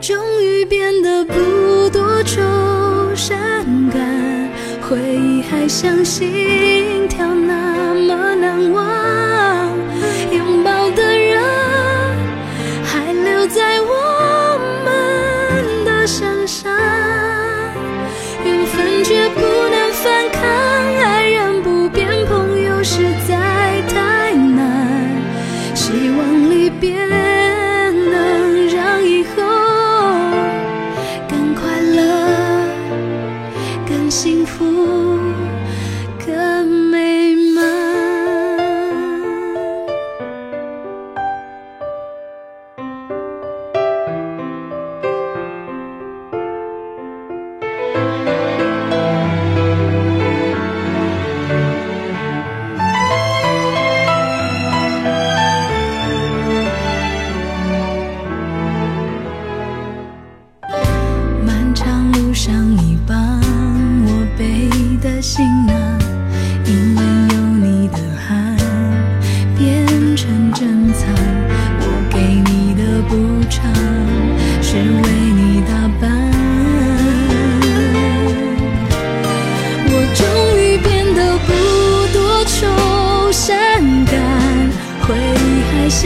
终于变得不多愁善感回忆还像心跳那么难忘。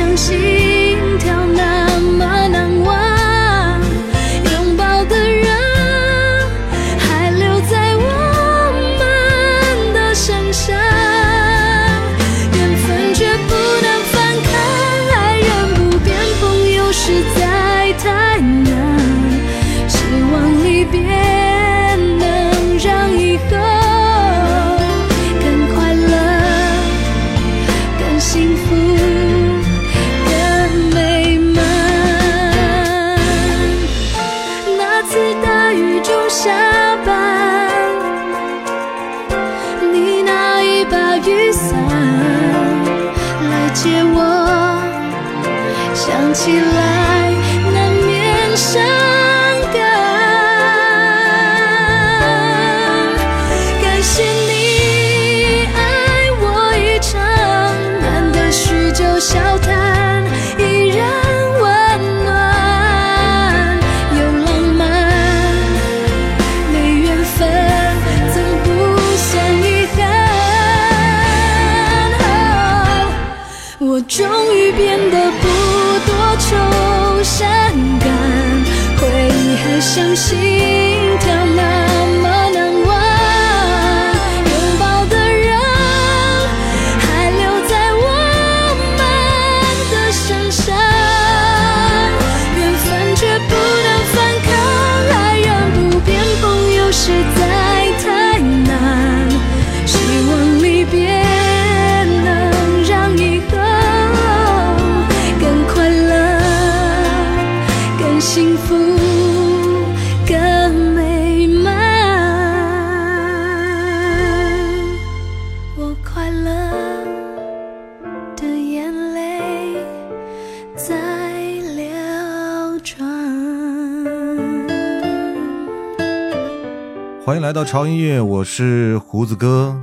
相信。来到潮音乐，我是胡子哥。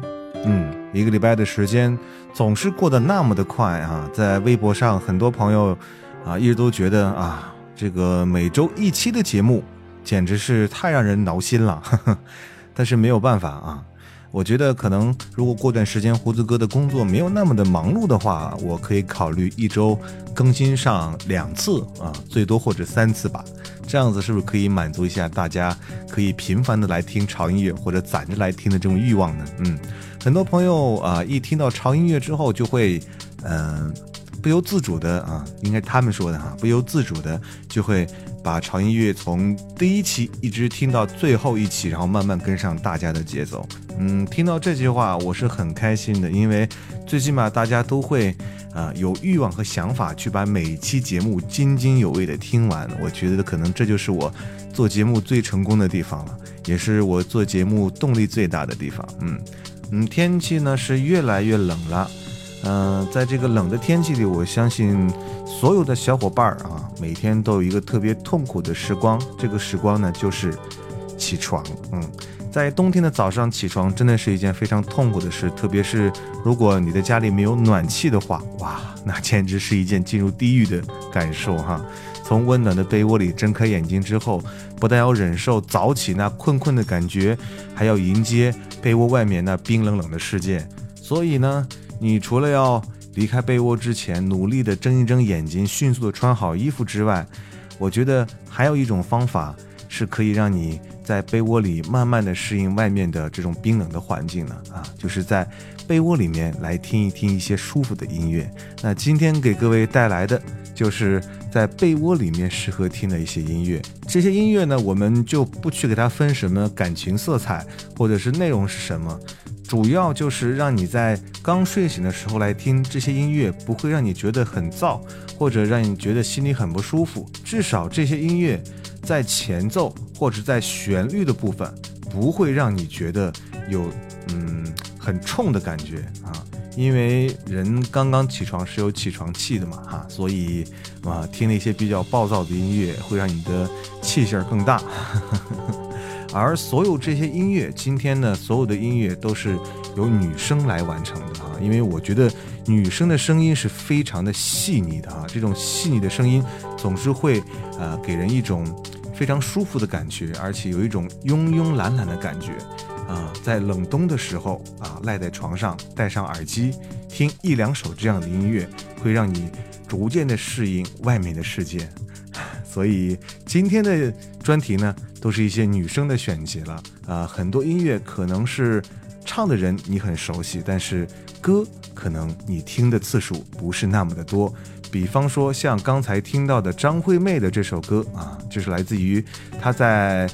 嗯，一个礼拜的时间总是过得那么的快啊！在微博上，很多朋友啊一直都觉得啊，这个每周一期的节目简直是太让人挠心了。但是没有办法啊。我觉得可能，如果过段时间胡子哥的工作没有那么的忙碌的话，我可以考虑一周更新上两次啊，最多或者三次吧。这样子是不是可以满足一下大家可以频繁的来听潮音乐或者攒着来听的这种欲望呢？嗯，很多朋友啊，一听到潮音乐之后就会，嗯。不由自主的啊，应该他们说的哈，不由自主的就会把潮音乐从第一期一直听到最后一期，然后慢慢跟上大家的节奏。嗯，听到这句话我是很开心的，因为最起码大家都会啊有欲望和想法去把每一期节目津津有味的听完。我觉得可能这就是我做节目最成功的地方了，也是我做节目动力最大的地方。嗯嗯，天气呢是越来越冷了。嗯，在这个冷的天气里，我相信所有的小伙伴儿啊，每天都有一个特别痛苦的时光。这个时光呢，就是起床。嗯，在冬天的早上起床，真的是一件非常痛苦的事。特别是如果你的家里没有暖气的话，哇，那简直是一件进入地狱的感受哈。从温暖的被窝里睁开眼睛之后，不但要忍受早起那困困的感觉，还要迎接被窝外面那冰冷冷的世界。所以呢。你除了要离开被窝之前努力的睁一睁眼睛，迅速的穿好衣服之外，我觉得还有一种方法是可以让你在被窝里慢慢的适应外面的这种冰冷的环境的啊，就是在被窝里面来听一听一些舒服的音乐。那今天给各位带来的就是在被窝里面适合听的一些音乐。这些音乐呢，我们就不去给它分什么感情色彩，或者是内容是什么。主要就是让你在刚睡醒的时候来听这些音乐，不会让你觉得很燥，或者让你觉得心里很不舒服。至少这些音乐在前奏或者在旋律的部分，不会让你觉得有嗯很冲的感觉啊。因为人刚刚起床是有起床气的嘛哈，所以啊听那些比较暴躁的音乐，会让你的 气性更大。而所有这些音乐，今天呢，所有的音乐都是由女生来完成的啊，因为我觉得女生的声音是非常的细腻的啊，这种细腻的声音总是会呃给人一种非常舒服的感觉，而且有一种慵慵懒懒的感觉啊，在冷冬的时候啊，赖在床上戴上耳机听一两首这样的音乐，会让你逐渐的适应外面的世界。所以今天的专题呢，都是一些女生的选集了啊，很多音乐可能是唱的人你很熟悉，但是歌可能你听的次数不是那么的多。比方说像刚才听到的张惠妹的这首歌啊，就是来自于她在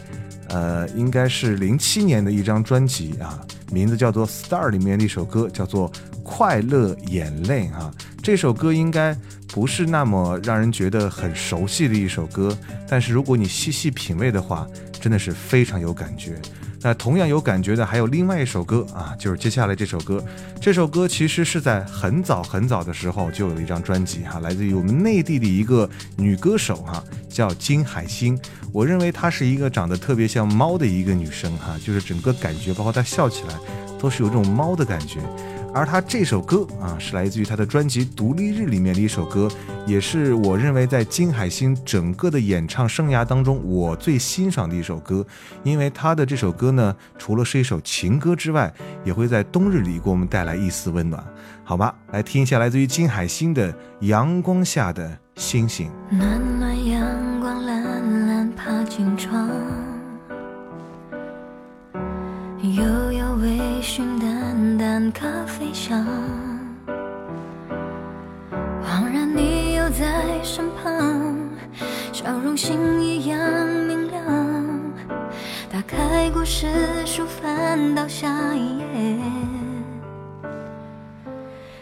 呃应该是零七年的一张专辑啊，名字叫做《Star》里面的一首歌，叫做《快乐眼泪》啊，这首歌应该。不是那么让人觉得很熟悉的一首歌，但是如果你细细品味的话，真的是非常有感觉。那同样有感觉的还有另外一首歌啊，就是接下来这首歌。这首歌其实是在很早很早的时候就有一张专辑哈，来自于我们内地的一个女歌手哈，叫金海心。我认为她是一个长得特别像猫的一个女生哈，就是整个感觉，包括她笑起来，都是有这种猫的感觉。而他这首歌啊，是来自于他的专辑《独立日》里面的一首歌，也是我认为在金海心整个的演唱生涯当中我最欣赏的一首歌。因为他的这首歌呢，除了是一首情歌之外，也会在冬日里给我们带来一丝温暖。好吧，来听一下来自于金海心的《阳光下的星星》。暖暖阳光，懒懒爬进窗。有淡。咖啡香，恍然你又在身旁，笑容星一样明亮。打开故事书，翻到下一页。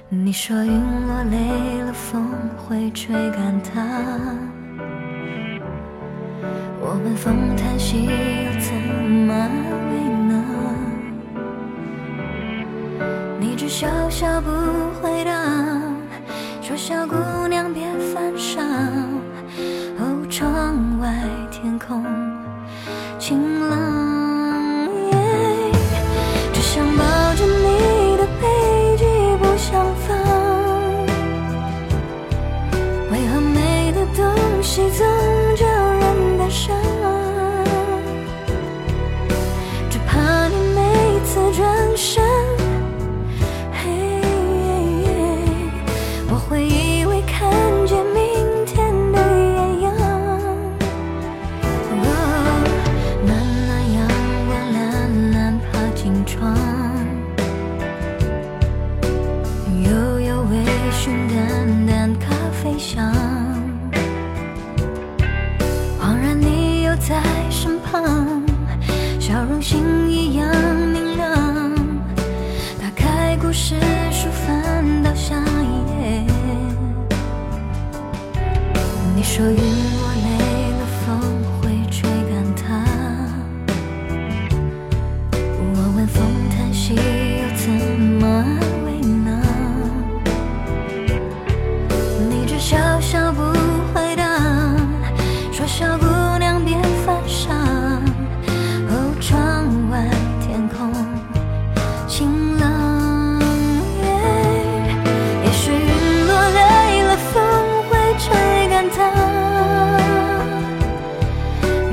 你说云落累了，风会吹干它。我们风叹息，又怎么？只笑笑不回答，说小姑娘别犯傻。哦，窗外天空晴朗。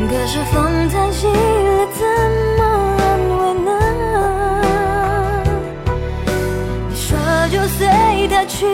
可是风叹息了，怎么安慰呢？你说就随他去。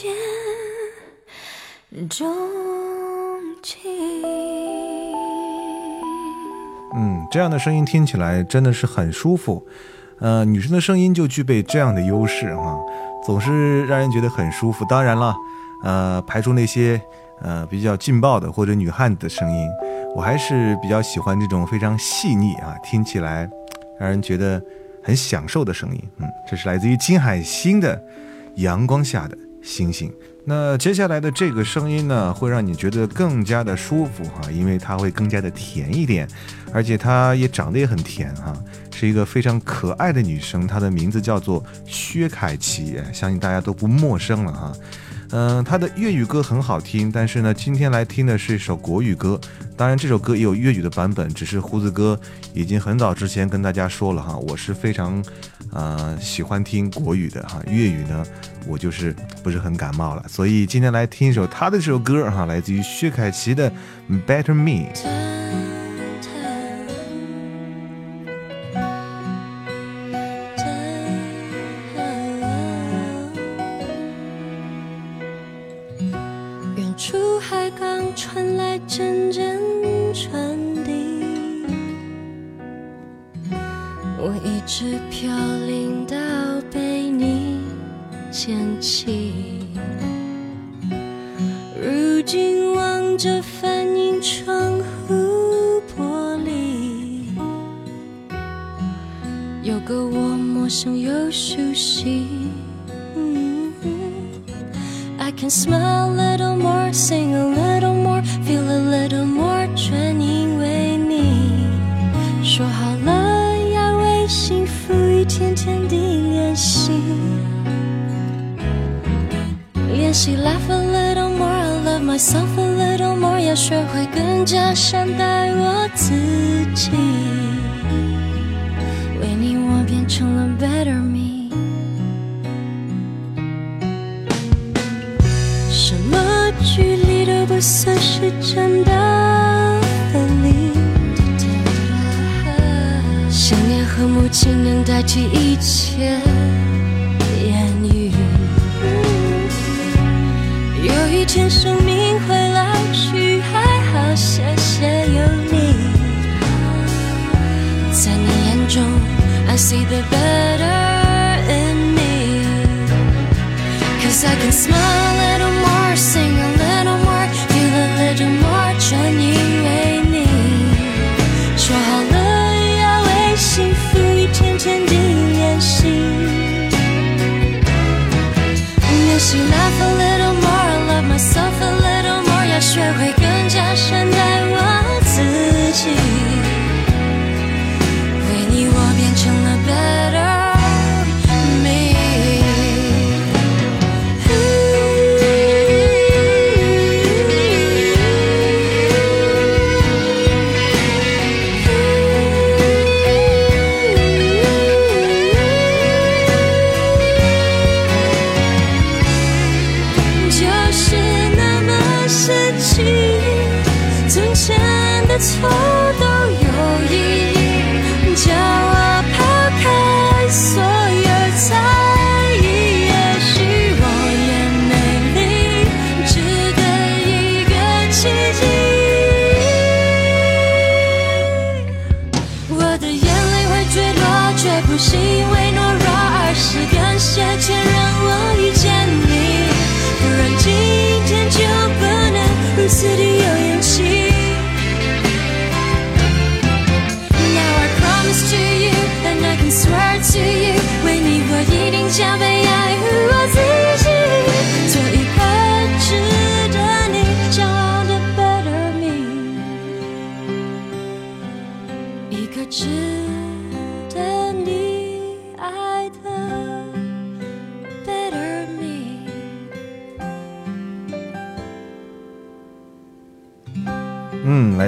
见钟情？嗯，这样的声音听起来真的是很舒服。呃，女生的声音就具备这样的优势哈、总是让人觉得很舒服。当然了，呃，排除那些呃比较劲爆的或者女汉子的声音，我还是比较喜欢这种非常细腻啊，听起来让人觉得很享受的声音。嗯，这是来自于金海心的《阳光下的星星》。那接下来的这个声音呢，会让你觉得更加的舒服哈、因为它会更加的甜一点，而且它也长得也很甜哈、是一个非常可爱的女生，她的名字叫做薛凯琪，相信大家都不陌生了哈。嗯，他的粤语歌很好听，但是呢，今天来听的是一首国语歌。当然，这首歌也有粤语的版本，只是胡子哥已经很早之前跟大家说了哈，我是非常，呃，喜欢听国语的哈，粤语呢，我就是不是很感冒了，所以今天来听一首他的这首歌哈，来自于薛凯琪的《Better Me》。捡起。如今望着反映窗户玻璃，有个我陌生又熟悉。I can smell a little more, 练习 laugh a little more, I love myself a little more，要学会更加善待我自己。为你，我变成了 better me。什么距离都不算是真的分离。想念和母亲能代替一切有一天生命会老去，还好谢谢有你。在你眼中，I see the better in me。Cause I can smile a little more, sing a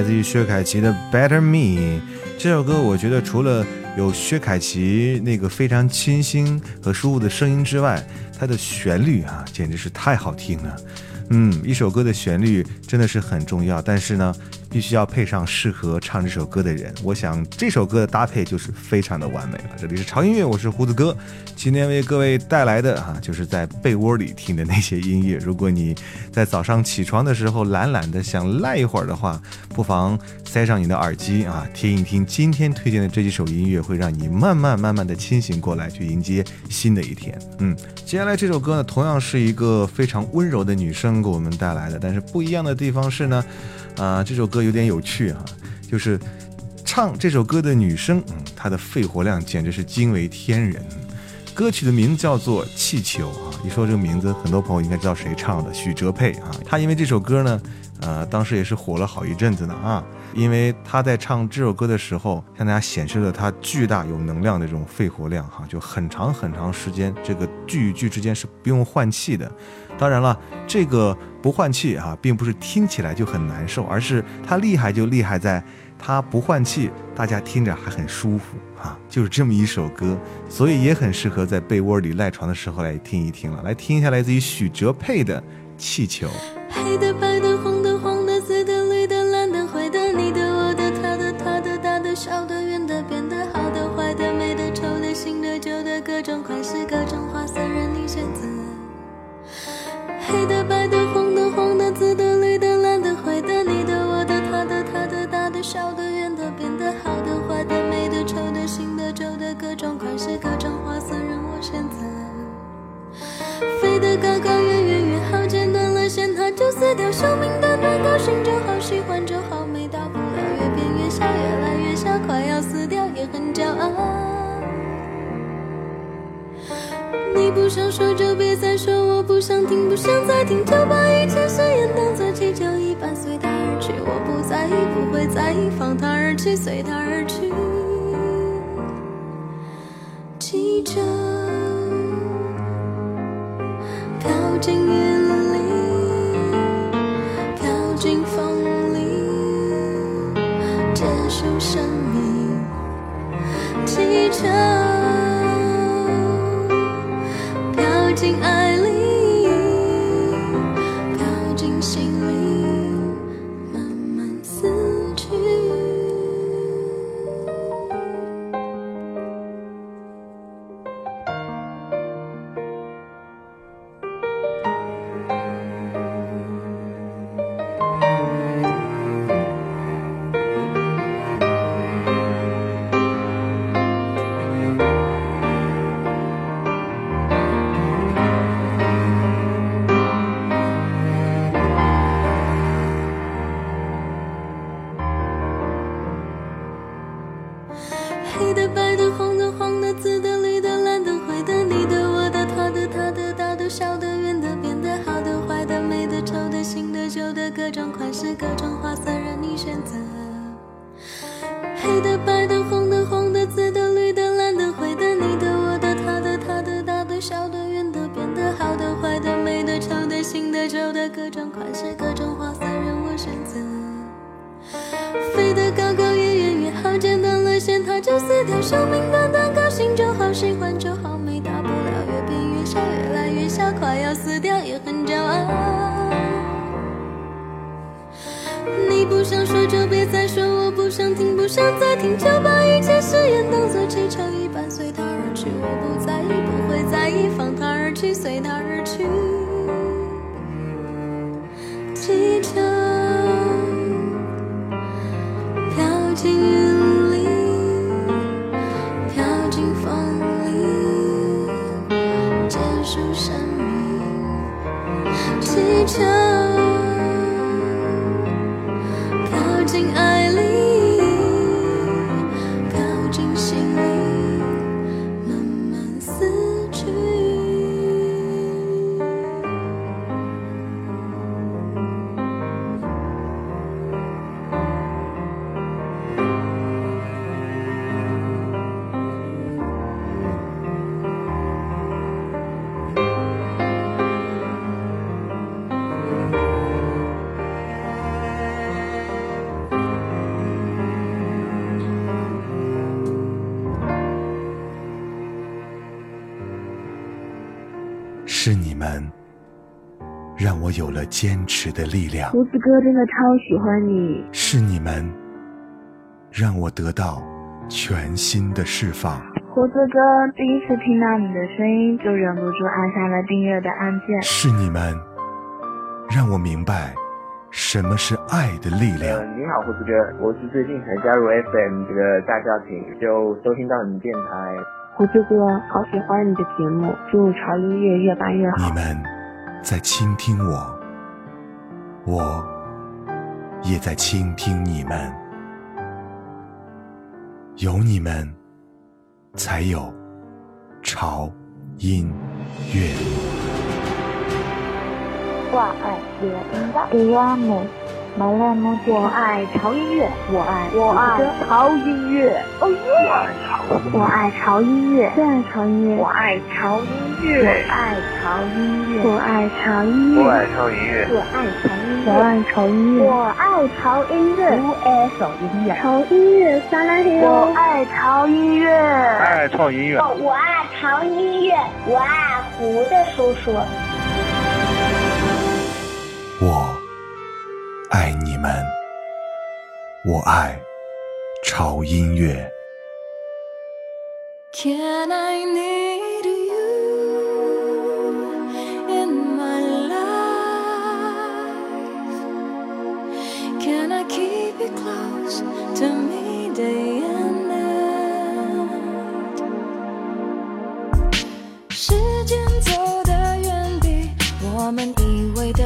来自于薛凯琪的《Better Me》这首歌，我觉得除了有薛凯琪那个非常清新和舒服的声音之外，它的旋律啊，简直是太好听了。嗯，一首歌的旋律真的是很重要，但是呢，必须要配上适合唱这首歌的人。我想这首歌的搭配就是非常的完美了。这里是潮音乐，我是胡子哥，今天为各位带来的啊、就是在被窝里听的那些音乐。如果你在早上起床的时候懒懒的想赖一会儿的话，不妨塞上你的耳机啊，听一听今天推荐的这几首音乐，会让你慢慢慢慢的清醒过来，去迎接新的一天。嗯，接下来这首歌呢，同样是一个非常温柔的女生给我们带来的，但是不一样的地方是呢，啊、这首歌有点有趣哈、就是唱这首歌的女生，嗯，她的肺活量简直是惊为天人。歌曲的名字叫做《气球》啊，一说这个名字，很多朋友应该知道谁唱的，许哲佩啊。他因为这首歌呢，呃，当时也是火了好一阵子呢啊，因为他在唱这首歌的时候，向大家显示了他巨大有能量的这种肺活量哈，就很长很长时间，这个句与句之间是不用换气的。当然了，这个不换气啊，并不是听起来就很难受，而是他厉害就厉害在他不换气，大家听着还很舒服啊，就是这么一首歌，所以也很适合在被窝里赖床的时候来听一听了。来听一下来自于许哲佩的《气球》。说就别再说，我不想听，不想再听，就把一切誓言当作气球一般随它而去。我不在意，不会在意，放它而去，随它而去。就把一切誓言当作气球一我有了坚持的力量。胡子哥真的超喜欢你。是你们让我得到全新的释放。胡子哥第一次听到你的声音，就忍不住按下了订阅的按键。是你们让我明白什么是爱的力量。你好，胡子哥，我是最近才加入 FM 这个大家庭，就收听到你电台。胡子哥，好喜欢你的节目，祝潮音乐越办越好。你们在倾听我，我也在倾听你们，有你们。才有潮音乐。我爱乐音乐，我爱木，马来木我爱潮音乐，我爱我爱潮音乐，哦耶！我爱潮音乐，我爱潮音乐，我爱潮音乐，我爱潮音乐，我爱潮音乐，我爱潮音乐，我爱潮音乐，我爱潮音乐，我爱潮音乐，我爱潮音乐，潮音乐撒拉嘿我爱潮音乐，爱潮音乐，我爱潮音乐，我爱胡的叔叔，我爱你们，我爱潮音乐。Can I need you in my life? Can I keep you close to me day and night? 时间走得远比我们以为的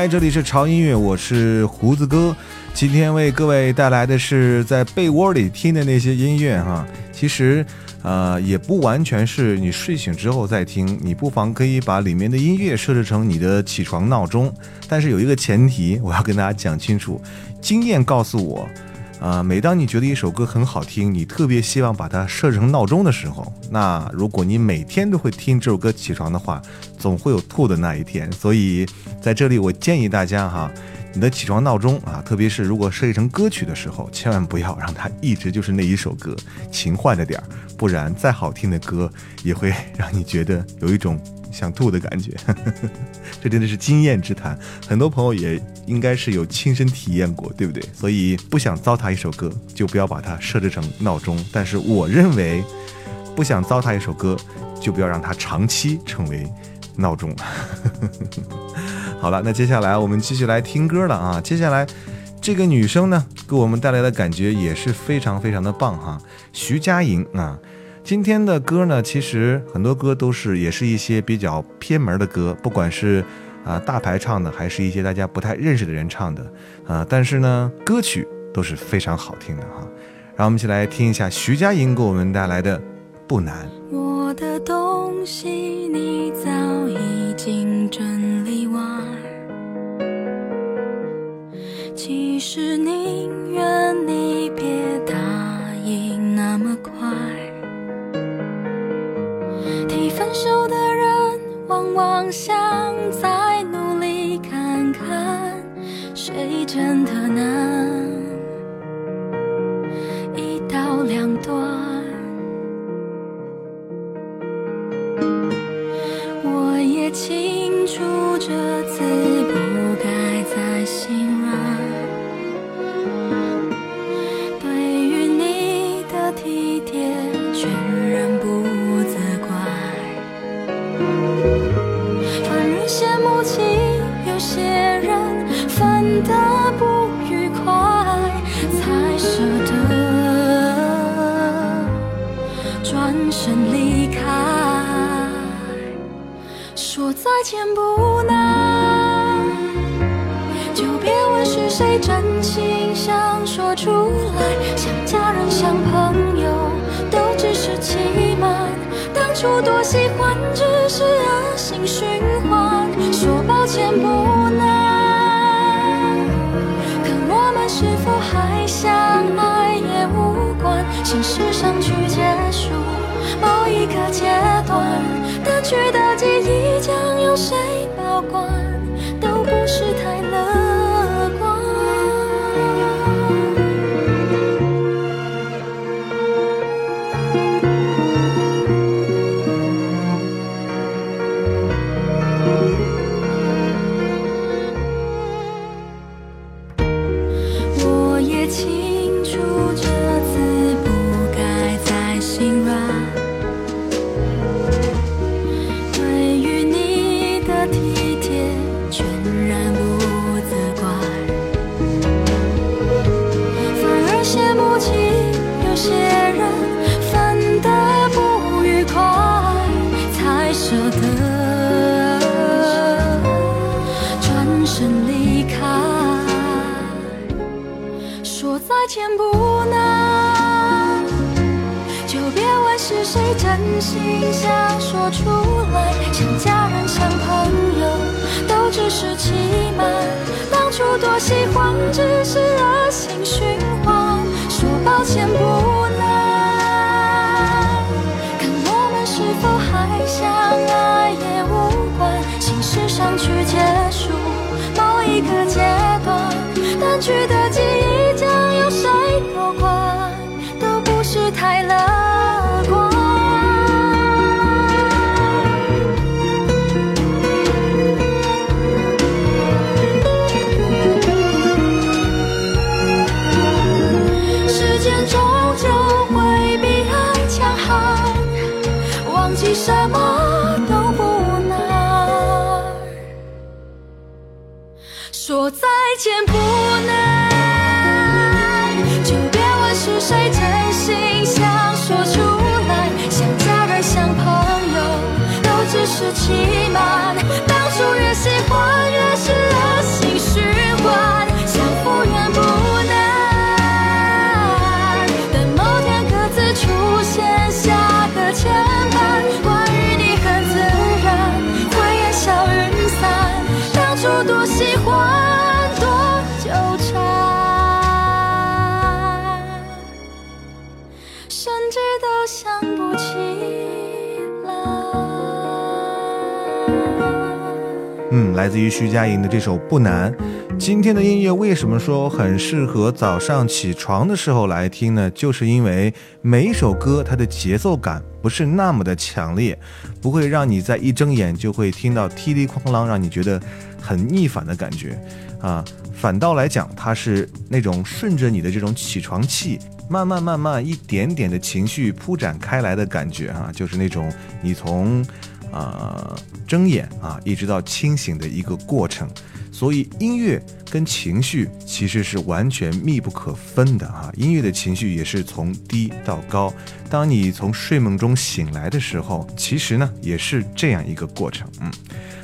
嗨，这里是潮音乐，我是胡子哥。今天为各位带来的是在被窝里听的那些音乐哈。其实，呃，也不完全是你睡醒之后再听，你不妨可以把里面的音乐设置成你的起床闹钟。但是有一个前提，我要跟大家讲清楚，经验告诉我。啊，每当你觉得一首歌很好听，你特别希望把它设置成闹钟的时候，那如果你每天都会听这首歌起床的话，总会有吐的那一天。所以在这里，我建议大家哈，你的起床闹钟啊，特别是如果设计成歌曲的时候，千万不要让它一直就是那一首歌，勤换着点儿，不然再好听的歌也会 让你觉得有一种。想吐的感觉，这真的是经验之谈。很多朋友也应该是有亲身体验过，对不对？所以不想糟蹋一首歌，就不要把它设置成闹钟。但是我认为，不想糟蹋一首歌，就不要让它长期成为闹钟。好了，那接下来我们继续来听歌了啊！接下来这个女生呢，给我们带来的感觉也是非常非常的棒哈，徐佳莹啊。今天的歌呢，其实很多歌都是，也是一些比较偏门的歌，不管是啊大牌唱的，还是一些大家不太认识的人唱的，啊，但是呢，歌曲都是非常好听的哈。让我们一起来听一下徐佳莹给我们带来的《不难》。我的东西你早已经整理完，其实宁愿你别分手的人，往往想再努力看看，谁真的能心想说出来，像家人像朋友，都只是欺瞒。当初多喜欢，只是恶性循环。说抱歉不难，看我们是否还相爱也无关。心事上去结束某一个阶段，淡去的记忆将有伤。来自于徐佳莹的这首《不难》。今天的音乐为什么说很适合早上起床的时候来听呢？就是因为每一首歌它的节奏感不是那么的强烈，不会让你在一睁眼就会听到噼里哐啷，让你觉得很逆反的感觉啊。反倒来讲，它是那种顺着你的这种起床气，慢慢慢慢一点点的情绪铺展开来的感觉哈，就是那种你从，呃，睁眼啊，一直到清醒的一个过程。所以音乐跟情绪其实是完全密不可分的哈，音乐的情绪也是从低到高。当你从睡梦中醒来的时候，其实呢也是这样一个过程，嗯。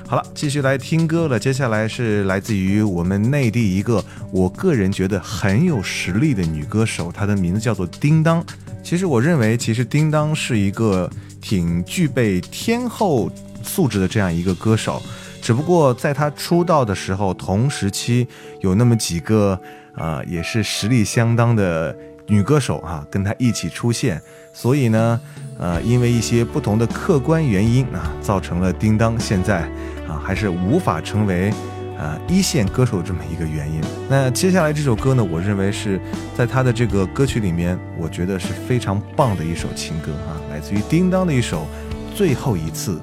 好了，继续来听歌了。接下来是来自于我们内地一个我个人觉得很有实力的女歌手，她的名字叫做叮当。其实我认为，其实叮当是一个挺具备天后素质的这样一个歌手。只不过在她出道的时候，同时期有那么几个呃，也是实力相当的女歌手哈，跟她一起出现。所以呢，呃，因为一些不同的客观原因啊，造成了叮当现在。啊，还是无法成为，呃，一线歌手这么一个原因。那接下来这首歌呢，我认为是在他的这个歌曲里面，我觉得是非常棒的一首情歌啊，来自于叮当的一首《最后一次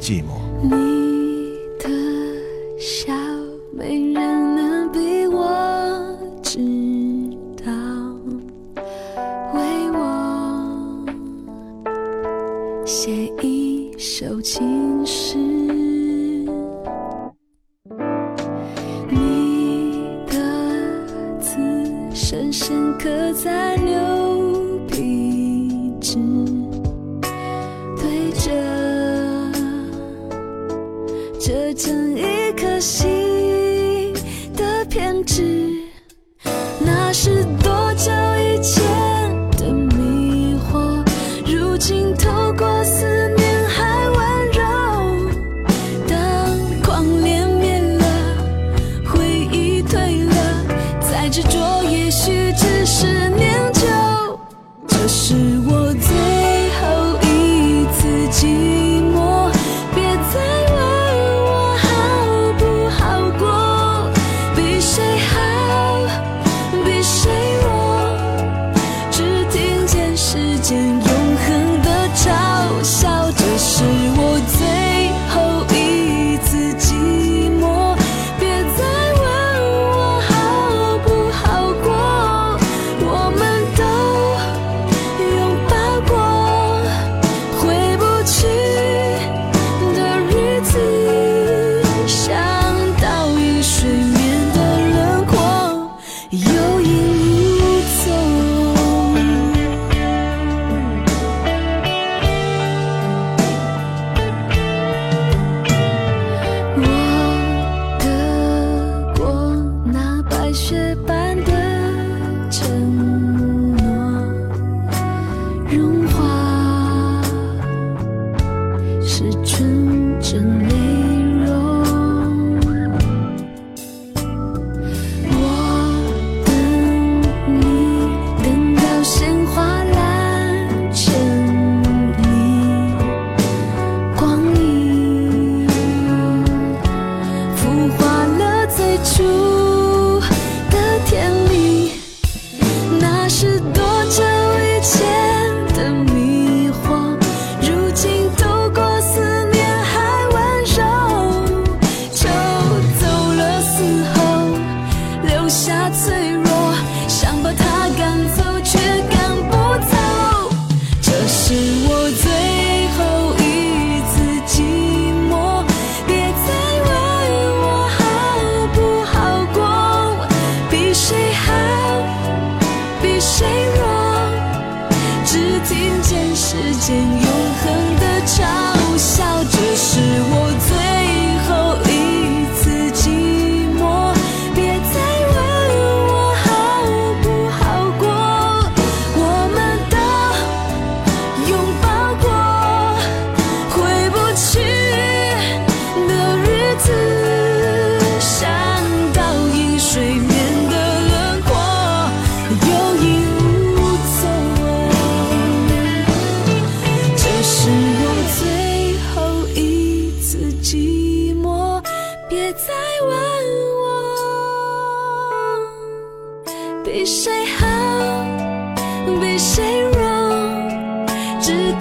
寂寞》。你的笑，没人能比我知道，为我写一首情诗。执着也许只是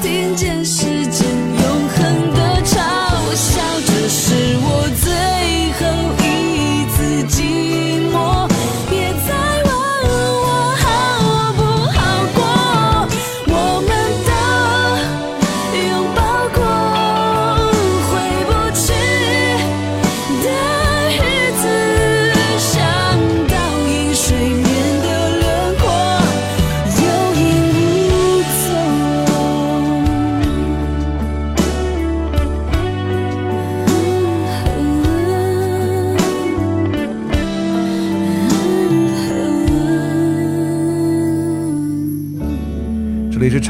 听见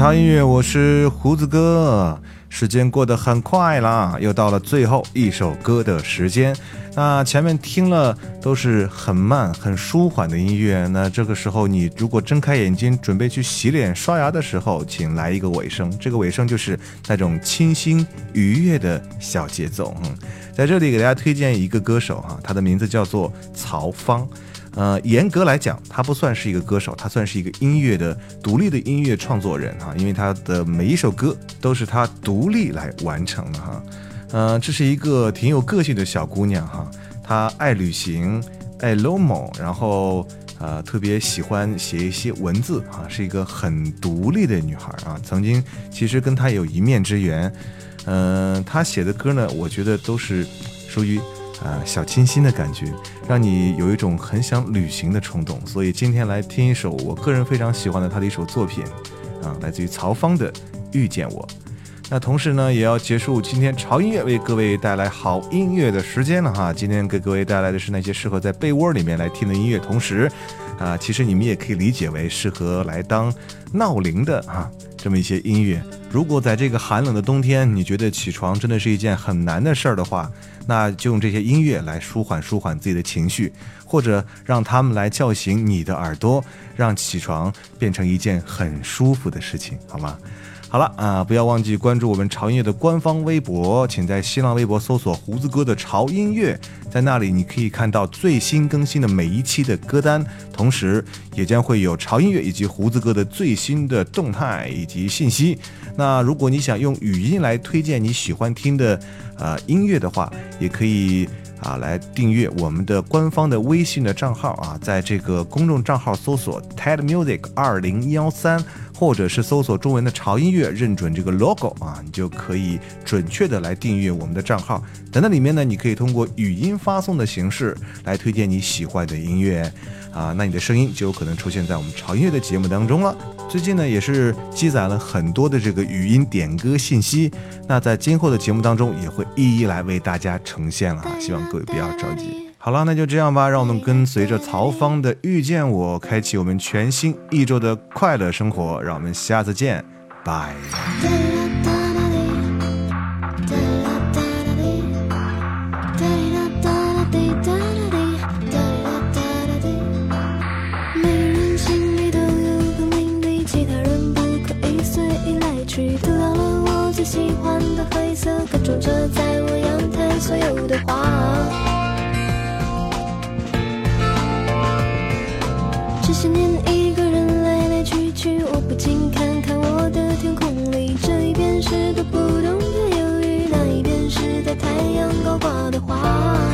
踪。这里是潮音乐，我是胡子哥。时间过得很快啦，又到了最后一首歌的时间。那前面听了都是很慢、很舒缓的音乐，那这个时候你如果睁开眼睛准备去洗脸、刷牙的时候，请来一个尾声。这个尾声就是那种清新愉悦的小节奏。嗯，在这里给大家推荐一个歌手哈，他的名字叫做曹芳。呃，严格来讲，他不算是一个歌手，他算是一个音乐的独立的音乐创作人哈，因为他的每一首歌都是他独立来完成的哈。呃，这是一个挺有个性的小姑娘哈，她爱旅行，爱 lomo，然后呃特别喜欢写一些文字啊，是一个很独立的女孩啊。曾经其实跟她有一面之缘，嗯、她写的歌呢，我觉得都是属于。啊、小清新的感觉，让你有一种很想旅行的冲动。所以今天来听一首我个人非常喜欢的他的一首作品，啊，来自于曹芳的《遇见我》。那同时呢，也要结束今天潮音乐为各位带来好音乐的时间了哈。今天给各位带来的是那些适合在被窝里面来听的音乐，同时，啊，其实你们也可以理解为适合来当闹铃的啊这么一些音乐。如果在这个寒冷的冬天，你觉得起床真的是一件很难的事儿的话，那就用这些音乐来舒缓舒缓自己的情绪，或者让他们来叫醒你的耳朵，让起床变成一件很舒服的事情，好吗？好了啊，不要忘记关注我们潮音乐的官方微博，请在新浪微博搜索“胡子哥的潮音乐”，在那里你可以看到最新更新的每一期的歌单，同时也将会有潮音乐以及胡子哥的最新的动态以及信息。那如果你想用语音来推荐你喜欢听的呃音乐的话，也可以。啊，来订阅我们的官方的微信的账号啊，在这个公众账号搜索 TED Music 二零幺三，或者是搜索中文的潮音乐，认准这个 logo 啊，你就可以准确的来订阅我们的账号。在那里面呢，你可以通过语音发送的形式来推荐你喜欢的音乐啊，那你的声音就有可能出现在我们潮音乐的节目当中了。最近呢，也是积攒了很多的这个语音点歌信息，那在今后的节目当中也会一一来为大家呈现了啊，希望各位不要着急。好了，那就这样吧，让我们跟随着曹芳的《遇见我》，开启我们全新一周的快乐生活。让我们下次见，拜。我最喜欢的灰色，各种遮在我阳台所有的花。请，看看我的天空里，这一边是个不懂的忧郁，那一边是在太阳高挂的花。